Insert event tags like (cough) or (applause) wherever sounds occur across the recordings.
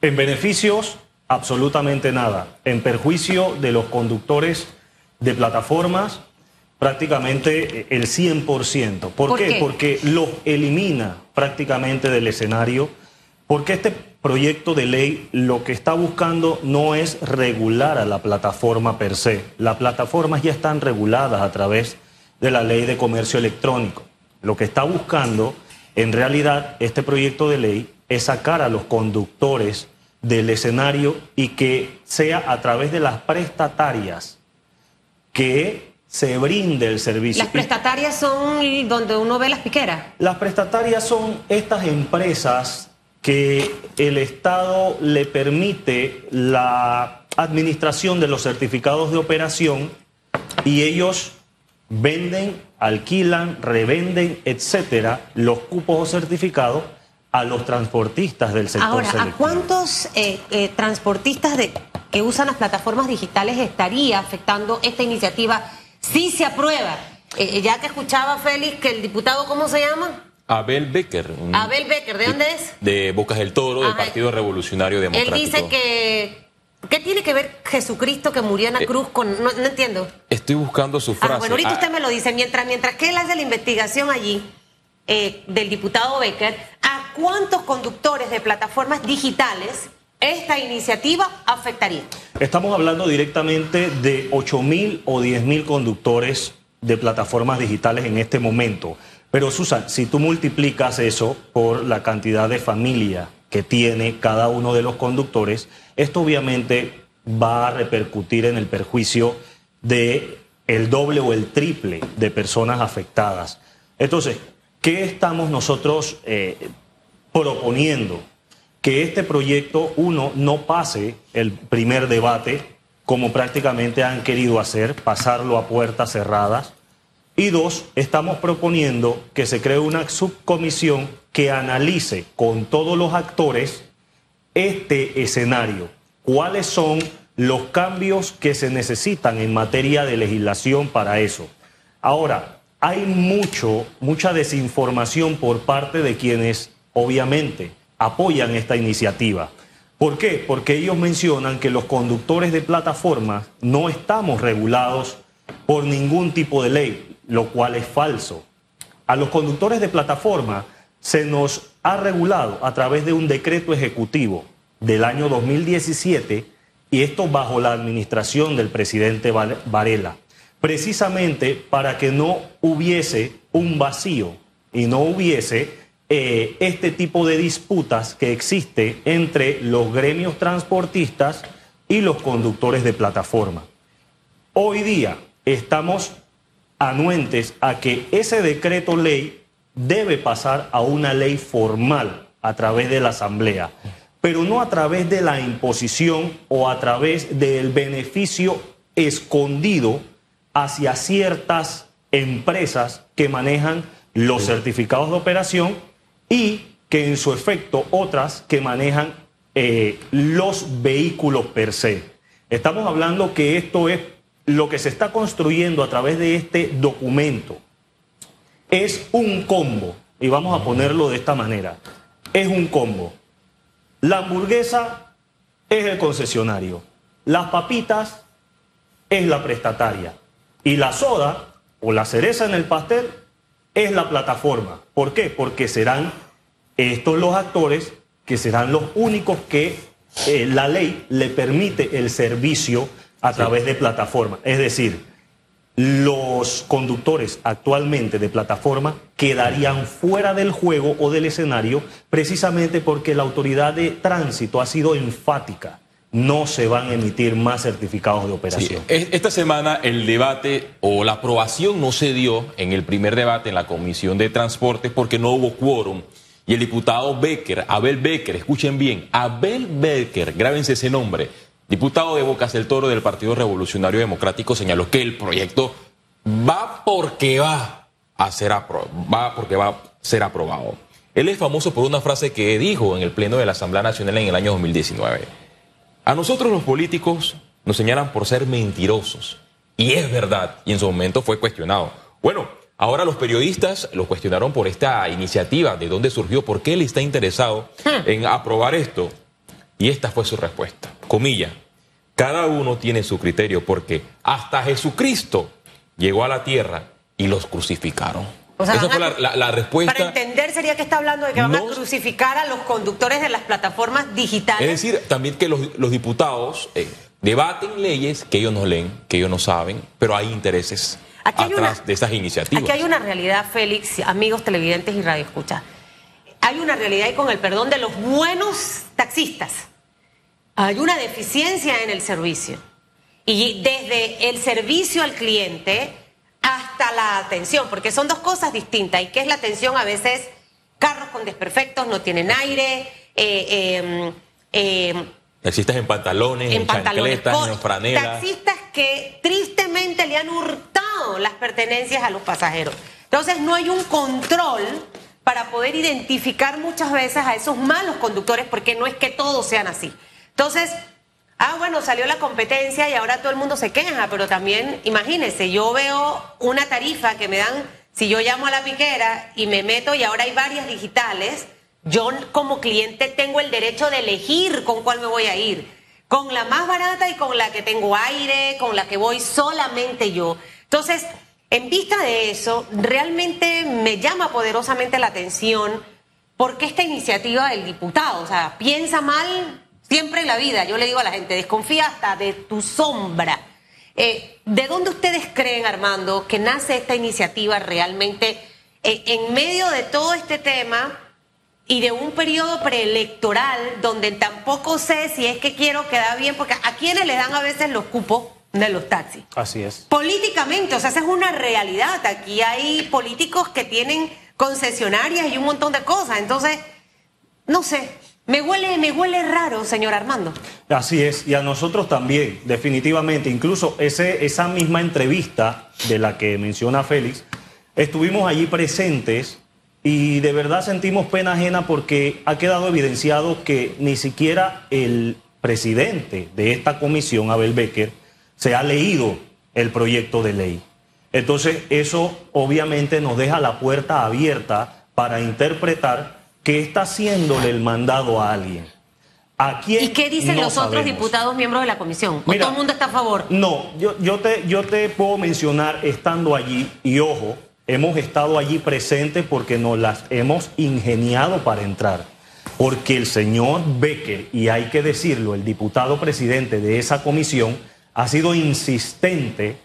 En beneficios, absolutamente nada. En perjuicio de los conductores de plataformas, prácticamente el 100%. ¿Por, ¿Por qué? qué? Porque los elimina prácticamente del escenario, porque este proyecto de ley lo que está buscando no es regular a la plataforma per se. Las plataformas ya están reguladas a través de la ley de comercio electrónico. Lo que está buscando, en realidad, este proyecto de ley es sacar a los conductores del escenario y que sea a través de las prestatarias que se brinde el servicio. Las prestatarias son donde uno ve las piqueras. Las prestatarias son estas empresas que el Estado le permite la administración de los certificados de operación y ellos venden, alquilan, revenden, etcétera, los cupos o certificados a los transportistas del sector Ahora, ¿a cuántos eh, eh, transportistas de, que usan las plataformas digitales estaría afectando esta iniciativa si se aprueba? Eh, ya te escuchaba, Félix, que el diputado, ¿cómo se llama? Abel Becker. un- Abel Becker, ¿de dónde es? De Bocas del Toro, del. Partido Revolucionario Él Democrático. dice que... ¿Qué tiene que ver Jesucristo que murió en la cruz con...? No, no entiendo. Estoy buscando su frase. Ah, bueno, ahorita Ah, usted me lo dice. Mientras, mientras que él hace la investigación allí eh, del diputado Becker, ¿a cuántos conductores de plataformas digitales esta iniciativa afectaría? Estamos hablando directamente de 8 mil o 10 mil conductores de plataformas digitales en este momento. Pero Susan, si tú multiplicas eso por la cantidad de familia que tiene cada uno de los conductores, esto obviamente va a repercutir en el perjuicio de el doble o el triple de personas afectadas. Entonces, ¿qué estamos nosotros eh, proponiendo? que este proyecto, uno, no pase el primer debate, como prácticamente han querido hacer, pasarlo a puertas cerradas. Y dos, estamos proponiendo que se cree una subcomisión que analice con todos los actores este escenario. ¿Cuáles son los cambios que se necesitan en materia de legislación para eso? Ahora, hay mucho, mucha desinformación por parte de quienes, obviamente, apoyan esta iniciativa. ¿Por qué? Porque ellos mencionan que los conductores de plataformas no estamos regulados por ningún tipo de ley, lo cual es falso. A los conductores de plataforma se nos ha regulado a través de un decreto ejecutivo del año 2017 y esto bajo la administración del presidente Varela, precisamente para que no hubiese un vacío y no hubiese eh, este tipo de disputas que existe entre los gremios transportistas y los conductores de plataforma. Hoy día estamos anuentes a que ese decreto ley debe pasar a una ley formal a través de la Asamblea, pero no a través de la imposición o a través del beneficio escondido hacia ciertas empresas que manejan los certificados de operación y que en su efecto otras que manejan eh, los vehículos per se. Estamos hablando que esto es lo que se está construyendo a través de este documento. Es un combo, y vamos a ponerlo de esta manera. Es un combo. La hamburguesa es el concesionario. Las papitas es la prestataria. Y la soda o la cereza en el pastel es la plataforma. ¿Por qué? Porque serán estos los actores que serán los únicos que eh, la ley le permite el servicio a través de plataforma. Es decir, los conductores actualmente de plataforma quedarían fuera del juego o del escenario precisamente porque la autoridad de tránsito ha sido enfática. No se van a emitir más certificados de operación. es- esta semana el debate o la aprobación no se dio en el primer debate en la Comisión de Transportes porque no hubo quórum. Y el diputado Becker, Abel Becker, escuchen bien, Abel Becker, grábense ese nombre, diputado de Bocas del Toro del Partido Revolucionario Democrático, señaló que el proyecto va porque va a ser, apro- va porque va a ser aprobado. Él es famoso por una frase que dijo en el Pleno de la Asamblea Nacional en el año 2019. A nosotros los políticos nos señalan por ser mentirosos. Y es verdad, y en su momento fue cuestionado. Bueno, ahora los periodistas lo cuestionaron por esta iniciativa, de dónde surgió, por qué él está interesado en aprobar esto. Y esta fue su respuesta. Comilla, cada uno tiene su criterio porque hasta Jesucristo llegó a la tierra y los crucificaron. O sea, Esa van fue a- la, la- la respuesta. Para entender sería que está hablando de que van a No- crucificar a los conductores de las plataformas digitales. Es decir, también que los, los diputados eh, debaten leyes que ellos no leen, que ellos no saben, pero hay intereses Aquí hay atrás una- de esas iniciativas. Aquí hay una realidad, Félix, amigos televidentes y radioescuchas. Hay una realidad y con el perdón de los buenos taxistas. Hay una deficiencia en el servicio. Y desde el servicio al cliente hasta la atención, porque son dos cosas distintas. ¿Y qué es la atención? A veces carros con desperfectos, no tienen aire, eh, eh, eh, Existes en pantalones, en, en pantalones chancletas, cortos. en franela. Taxistas que tristemente le han hurtado las pertenencias a los pasajeros. Entonces no hay un control para poder identificar muchas veces a esos malos conductores porque no es que todos sean así. Entonces, ah, bueno, salió la competencia y ahora todo el mundo se queja, pero también, imagínense, yo veo una tarifa que me dan, si yo llamo a la piquera y me meto y ahora hay varias digitales, yo como cliente tengo el derecho de elegir con cuál me voy a ir. Con la más barata y con la que tengo aire, con la que voy solamente yo. Entonces, en vista de eso, realmente me llama poderosamente la atención porque esta iniciativa del diputado, o sea, piensa mal siempre en la vida. Yo le digo a la gente, desconfía hasta de tu sombra. Eh, ¿De dónde ustedes creen, Armando, que nace esta iniciativa realmente eh, en medio de todo este tema y de un periodo preelectoral donde tampoco sé si es que quiero quedar bien, porque a quienes le dan a veces los cupos de los taxis? Así es. Políticamente, o sea, esa es una realidad. Aquí hay políticos que tienen concesionarias y un montón de cosas. Entonces, no sé, me huele, me huele raro, señor Armando. Así es, y a nosotros también, definitivamente. Incluso ese, esa misma entrevista de la que menciona Félix, estuvimos allí presentes y de verdad sentimos pena ajena porque ha quedado evidenciado que ni siquiera el presidente de esta comisión, Abel Becker, se ha leído el proyecto de ley. Entonces, eso obviamente nos deja la puerta abierta para interpretar que está haciéndole el mandado a alguien. ¿A quién? ¿Y qué dicen No los otros diputados miembros de la comisión? ¿O Mira, todo el mundo está a favor? No, yo, yo, te, yo te puedo mencionar estando allí, y ojo, hemos estado allí presentes porque nos las hemos ingeniado para entrar. Porque el señor Becker, y hay que decirlo, el diputado presidente de esa comisión, ha sido insistente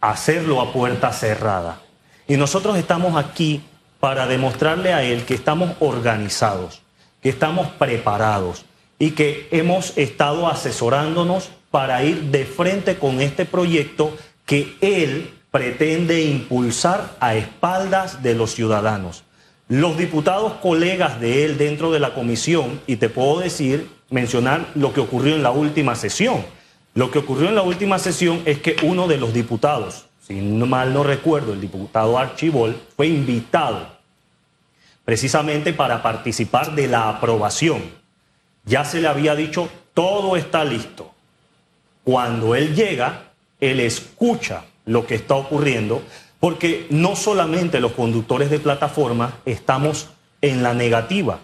a hacerlo a puerta cerrada. Y nosotros estamos aquí para demostrarle a él que estamos organizados, que estamos preparados y que hemos estado asesorándonos para ir de frente con este proyecto que él pretende impulsar a espaldas de los ciudadanos. Los diputados colegas de él dentro de la comisión, y te puedo decir, mencionar lo que ocurrió en la última sesión. Lo que ocurrió en la última sesión es que uno de los diputados, si mal no recuerdo, el diputado Archibol, fue invitado precisamente para participar de la aprobación. Ya se le había dicho, todo está listo. Cuando él llega, él escucha lo que está ocurriendo, porque no solamente los conductores de plataforma estamos en la negativa,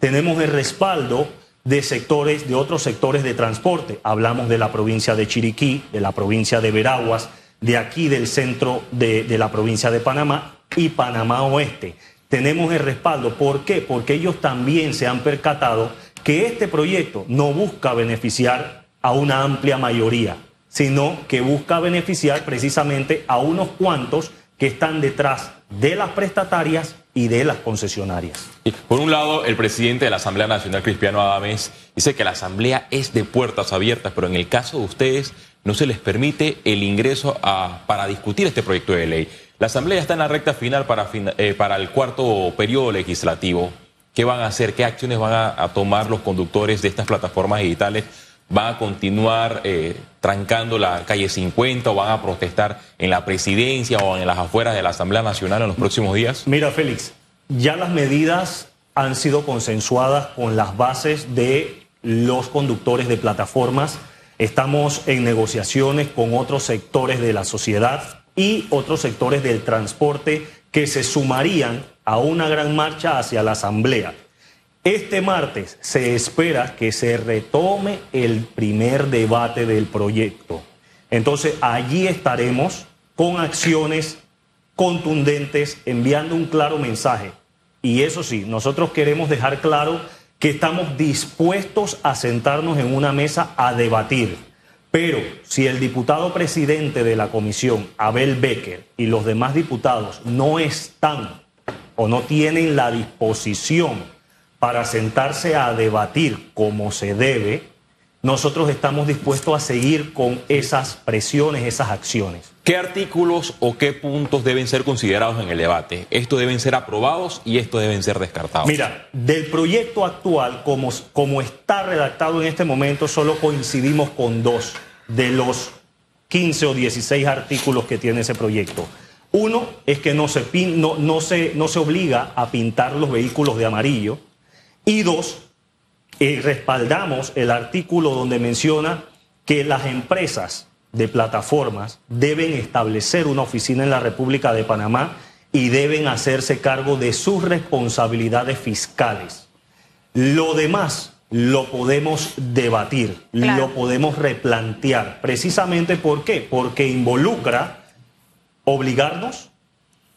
tenemos el respaldo de sectores, de otros sectores de transporte. Hablamos de la provincia de Chiriquí, de la provincia de Veraguas, de aquí del centro de, la provincia de Panamá y Panamá Oeste. Tenemos el respaldo. ¿Por qué? Porque ellos también se han percatado que este proyecto no busca beneficiar a una amplia mayoría, sino que busca beneficiar precisamente a unos cuantos que están detrás de las prestatarias y de las concesionarias. Por un lado, el presidente de la Asamblea Nacional, Cristiano Adames, dice que la Asamblea es de puertas abiertas, pero en el caso de ustedes no se les permite el ingreso a- para discutir este proyecto de ley. La Asamblea está en la recta final para, eh, el cuarto periodo legislativo. ¿Qué van a hacer? ¿Qué acciones van a, a tomar los conductores de estas plataformas digitales? ¿Van a continuar eh, trancando la calle 50 o van a protestar en la presidencia o en las afueras de la Asamblea Nacional en los próximos días? Mira, Félix, ya las medidas han sido consensuadas con las bases de los conductores de plataformas. Estamos en negociaciones con otros sectores de la sociedad y otros sectores del transporte que se sumarían a una gran marcha hacia la Asamblea. Este martes se espera que se retome el primer debate del proyecto. Entonces allí estaremos con acciones contundentes, enviando un claro mensaje. Y eso sí, nosotros queremos dejar claro que estamos dispuestos a sentarnos en una mesa a debatir. Pero si el diputado presidente de la comisión, Abel Becker, y los demás diputados no están o no tienen la disposición para sentarse a debatir como se debe, nosotros estamos dispuestos a seguir con esas presiones, esas acciones. ¿Qué artículos o qué puntos deben ser considerados en el debate? ¿Estos deben ser aprobados y estos deben ser descartados? Mira, del proyecto actual, como, como está redactado en este momento, solo coincidimos con dos de los 15 o 16 artículos que tiene ese proyecto. Uno es que no se, no, no se, no se obliga a pintar los vehículos de amarillo. Y dos, eh, respaldamos el artículo donde menciona que las empresas de plataformas deben establecer una oficina en la República de Panamá y deben hacerse cargo de sus responsabilidades fiscales. Lo demás lo podemos debatir, lo podemos replantear. Precisamente ¿por qué? Porque involucra obligarnos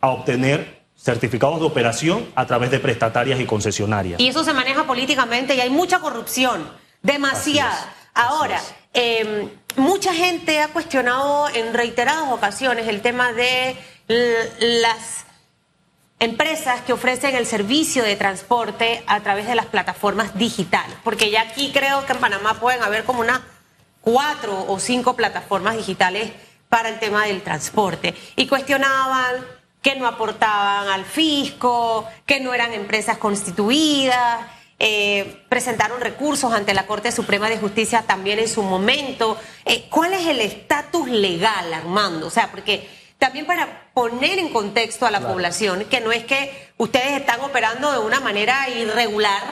a obtener certificados de operación a través de prestatarias y concesionarias. Y eso se maneja políticamente y hay mucha corrupción, demasiada. Ahora, em, mucha gente ha cuestionado en reiteradas ocasiones el tema de las empresas que ofrecen el servicio de transporte a través de las plataformas digitales, porque ya aquí creo que en Panamá pueden haber como unas cuatro o cinco plataformas digitales para el tema del transporte. Y cuestionaban que no aportaban al fisco, que no eran empresas constituidas. Eh, presentaron recursos ante la Corte Suprema de Justicia también en su momento. Eh, ¿Cuál es el estatus legal, Armando? O sea, porque también para poner en contexto a la población, que no es que ustedes están operando de una manera irregular,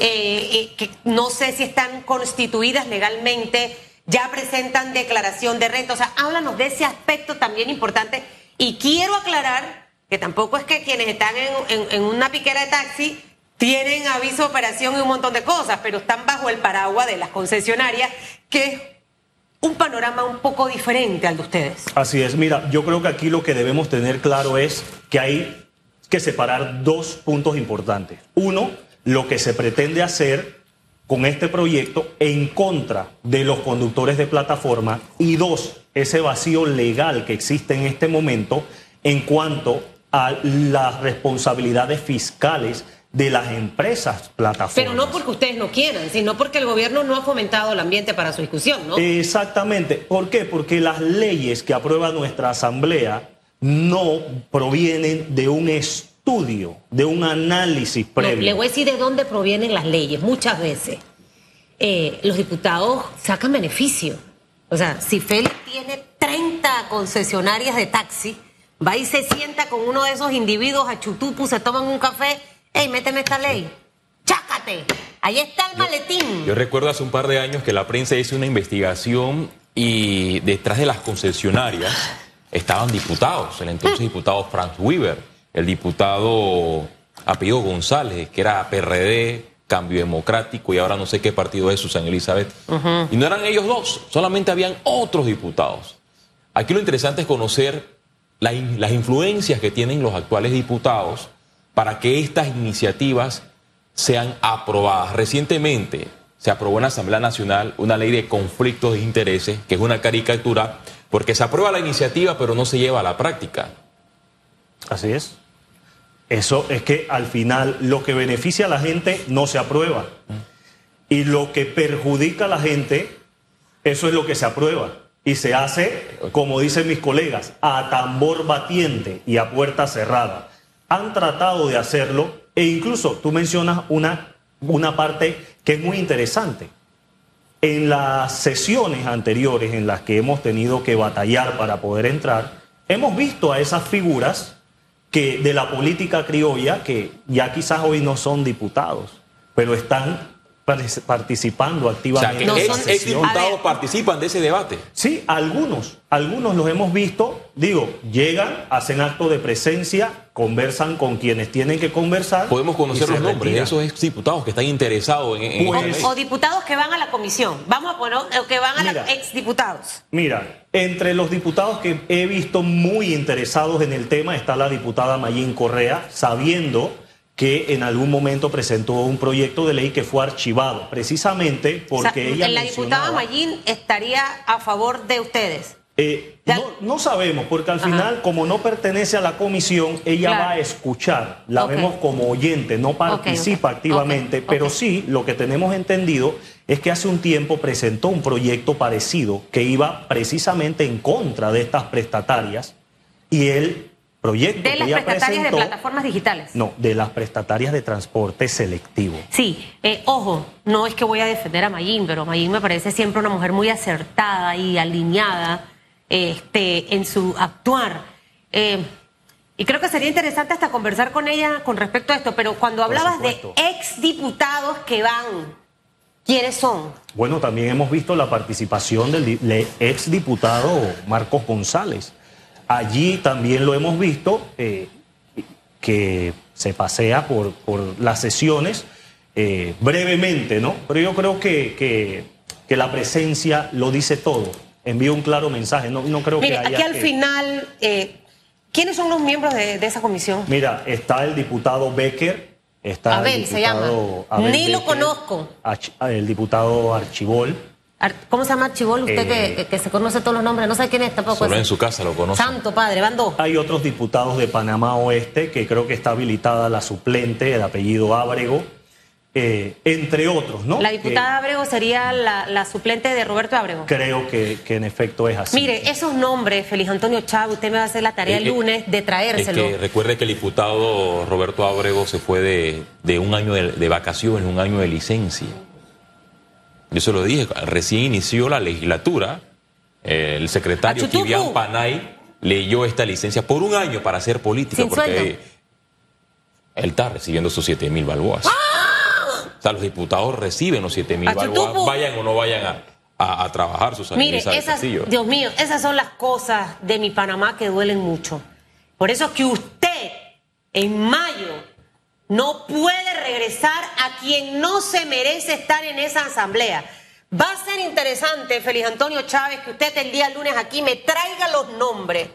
eh, que no sé si están constituidas legalmente, ya presentan declaración de renta. O sea, háblanos de ese aspecto también importante y quiero aclarar que tampoco es que quienes están en, una piquera de taxi tienen aviso de operación y un montón de cosas, pero están bajo el paraguas de las concesionarias, que es un panorama un poco diferente al de ustedes. Así es, mira, yo creo que aquí lo que debemos tener claro es que hay que separar dos puntos importantes. Uno, lo que se pretende hacer con este proyecto en contra de los conductores de plataforma y dos, ese vacío legal que existe en este momento en cuanto a las responsabilidades fiscales de las empresas plataformas. Pero no porque ustedes no quieran, sino porque el gobierno no ha fomentado el ambiente para su discusión, ¿no? Exactamente. ¿Por qué? Porque las leyes que aprueba nuestra Asamblea no provienen de un estudio, de un análisis previo. le voy a decir de dónde provienen las leyes. Muchas veces eh, los diputados sacan beneficio. O sea, si Félix tiene 30 concesionarias de taxi, va y se sienta con uno de esos individuos a Chutupu, se toman un café, ¡ey, méteme esta ley! ¡Chácate! Ahí está el maletín. Yo recuerdo hace un par de años que la prensa hizo una investigación y detrás de las concesionarias estaban diputados, el entonces mm. diputado Frank Weaver, el diputado apellido González, que era PRD, Cambio Democrático y ahora no sé qué partido es Susana Elizabeth. Y no eran ellos dos, solamente habían otros diputados. Aquí lo interesante es conocer las influencias que tienen los actuales diputados para que estas iniciativas sean aprobadas. Recientemente se aprobó en la Asamblea Nacional una ley de conflictos de intereses, que es una caricatura, porque se aprueba la iniciativa pero no se lleva a la práctica. Así es. Eso es que al final lo que beneficia a la gente no se aprueba. Y lo que perjudica a la gente, eso es lo que se aprueba y se hace, como dicen mis colegas, a tambor batiente y a puerta cerrada. Han tratado de hacerlo e incluso tú mencionas una, una parte que es muy interesante. En las sesiones anteriores en las que hemos tenido que batallar para poder entrar, hemos visto a esas figuras que de la política criolla que ya quizás hoy no son diputados, pero están participando activamente. O sea, que ex, ex diputados participan de ese debate. Sí, algunos, algunos los hemos visto, digo, llegan, hacen acto de presencia, conversan con quienes tienen que conversar. Podemos conocer los nombres de esos ex diputados que están interesados en, en pues, o, diputados que van a la comisión. Vamos a poner, o que van a los ex diputados. Mira, entre los diputados que he visto muy interesados en el tema está la diputada Mayín Correa, sabiendo que en algún momento presentó un proyecto de ley que fue archivado, precisamente porque ella. La diputada Mayín estaría a favor de ustedes. Eh, no, sabemos, porque al final, como no pertenece a la comisión, ella va a escuchar, la vemos como oyente, no participa activamente, pero sí lo que tenemos entendido es que hace un tiempo presentó un proyecto parecido que iba precisamente en contra de estas prestatarias y él proyecto de las prestatarias de plataformas digitales. No, de las prestatarias de transporte selectivo. Sí, eh, ojo, no es que voy a defender a Mayín, pero Mayín me parece siempre una mujer muy acertada y alineada este, en su actuar. Eh, y creo que sería interesante hasta conversar con ella con respecto a esto, pero cuando hablabas de exdiputados que van, ¿quiénes son? Bueno, también hemos visto la participación del exdiputado Marcos González Allí también lo hemos visto, eh, que se pasea por, por las sesiones eh, brevemente, ¿no? Pero yo creo que, que, la presencia lo dice todo, envía un claro mensaje, no, no creo que haya aquí al final, eh, ¿quiénes son los miembros de, esa comisión? Mira, está el diputado Becker, está Abel, se llama. Ni lo conozco. El diputado Archibol. ¿Cómo se llama Archibol? Usted eh, que, se conoce todos los nombres, no sé quién es tampoco. Solo en su casa lo conoce. Santo Padre, van dos. Hay otros diputados de Panamá Oeste que creo que está habilitada la suplente, el apellido Ábrego, eh, entre otros, ¿no? La diputada Ábrego sería la, suplente de Roberto Ábrego. Creo que, en efecto es así. Mire, esos nombres, Feliz Antonio Chávez, usted me va a hacer la tarea el eh, lunes de traérselo. que recuerde que el diputado Roberto Ábrego se fue de, un año de, de vacaciones, un año de licencia. Yo se lo dije, recién inició la legislatura, el secretario Kivian Panay leyó esta licencia por un año para hacer política, porque él está recibiendo sus 7 mil balboas. ¡Ah! O sea, los diputados reciben los 7 mil balboas, vayan o no vayan a, trabajar sus Mire, esas, Dios mío, esas son las cosas de mi Panamá que duelen mucho. Por eso que usted en mayo no puede regresar a quien no se merece estar en esa asamblea. Va a ser interesante, Feliz Antonio Chávez, que usted el día lunes aquí me traiga los nombres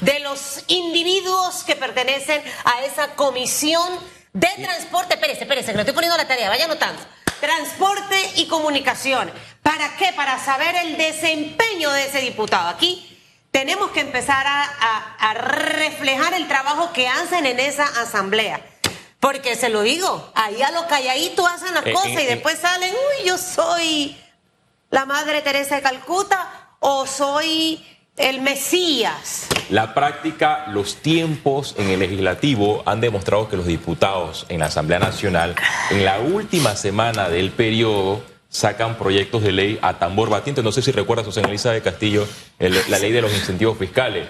de los individuos que pertenecen a esa comisión de transporte. Espérese, espérese, que le estoy poniendo la tarea, vaya anotando. Transporte y comunicación. ¿Para qué? Para saber el desempeño de ese diputado. Aquí tenemos que empezar a, a reflejar el trabajo que hacen en esa asamblea. Porque se lo digo, ahí a lo calladito hacen las eh, cosas y después salen, uy, yo soy la Madre Teresa de Calcuta o soy el Mesías. La práctica, los tiempos en el legislativo han demostrado que los diputados en la Asamblea Nacional, en la última semana del periodo, sacan proyectos de ley a tambor batiente. No sé si recuerda, Susana Elisa de Castillo, la ley de los incentivos fiscales.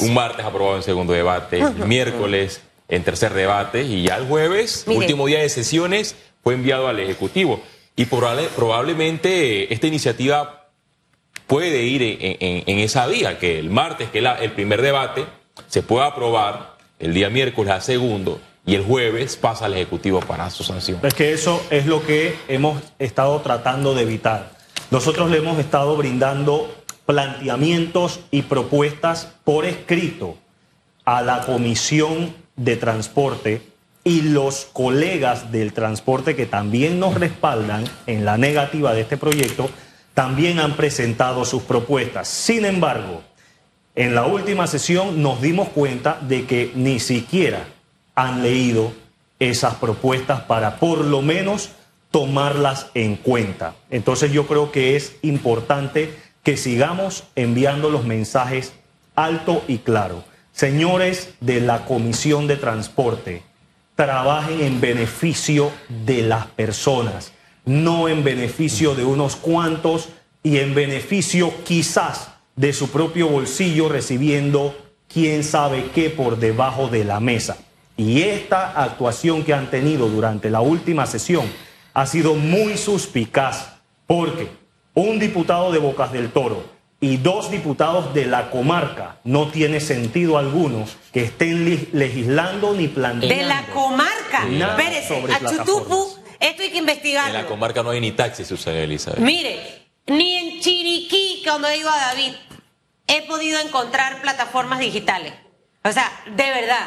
Un martes aprobado en segundo debate, miércoles en tercer debate y ya el jueves, último día de sesiones, fue enviado al Ejecutivo. Y probablemente esta iniciativa puede ir en, esa vía, que el martes, que es el primer debate, se pueda aprobar, el día miércoles a segundo, y el jueves pasa al Ejecutivo para su sanción. Es que eso es lo que hemos estado tratando de evitar. Nosotros le hemos estado brindando planteamientos y propuestas por escrito a la Comisión de transporte y los colegas del transporte que también nos respaldan en la negativa de este proyecto, también han presentado sus propuestas. Sin embargo, en la última sesión nos dimos cuenta de que ni siquiera han leído esas propuestas para por lo menos tomarlas en cuenta. Entonces yo creo que es importante que sigamos enviando los mensajes alto y claro. Señores de la Comisión de Transporte, trabajen en beneficio de las personas, no en beneficio de unos cuantos y en beneficio quizás de su propio bolsillo recibiendo quién sabe qué por debajo de la mesa. Y esta actuación que han tenido durante la última sesión ha sido muy suspicaz porque un diputado de Bocas del Toro y dos diputados de la comarca no tiene sentido alguno que estén legislando ni planteando. De la comarca. Espérese, a Chutupu, esto hay que investigarlo. En la comarca no hay ni taxis, Susana Elizabeth. Mire, ni en Chiriquí, cuando digo a David, he podido encontrar plataformas digitales. O sea, de verdad,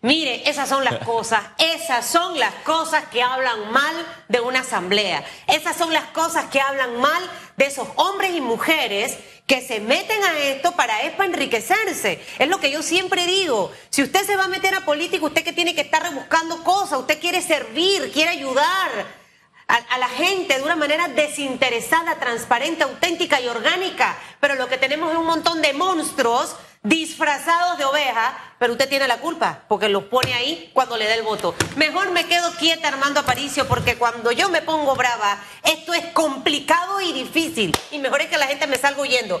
Mire, esas son las (laughs) cosas, esas son las cosas que hablan mal de una asamblea, esas son las cosas que hablan mal de esos hombres y mujeres que se meten a esto para es para enriquecerse. Es lo que yo siempre digo. Si usted se va a meter a política, usted que tiene que estar rebuscando cosas, usted quiere servir, quiere ayudar a, a, la gente de una manera desinteresada, transparente, auténtica y orgánica. Pero lo que tenemos es un montón de monstruos disfrazados de oveja, pero usted tiene la culpa, porque los pone ahí cuando le da el voto. Mejor me quedo quieta Armando Aparicio, porque cuando yo me pongo brava, esto es complicado y difícil, y mejor es que la gente me salga huyendo.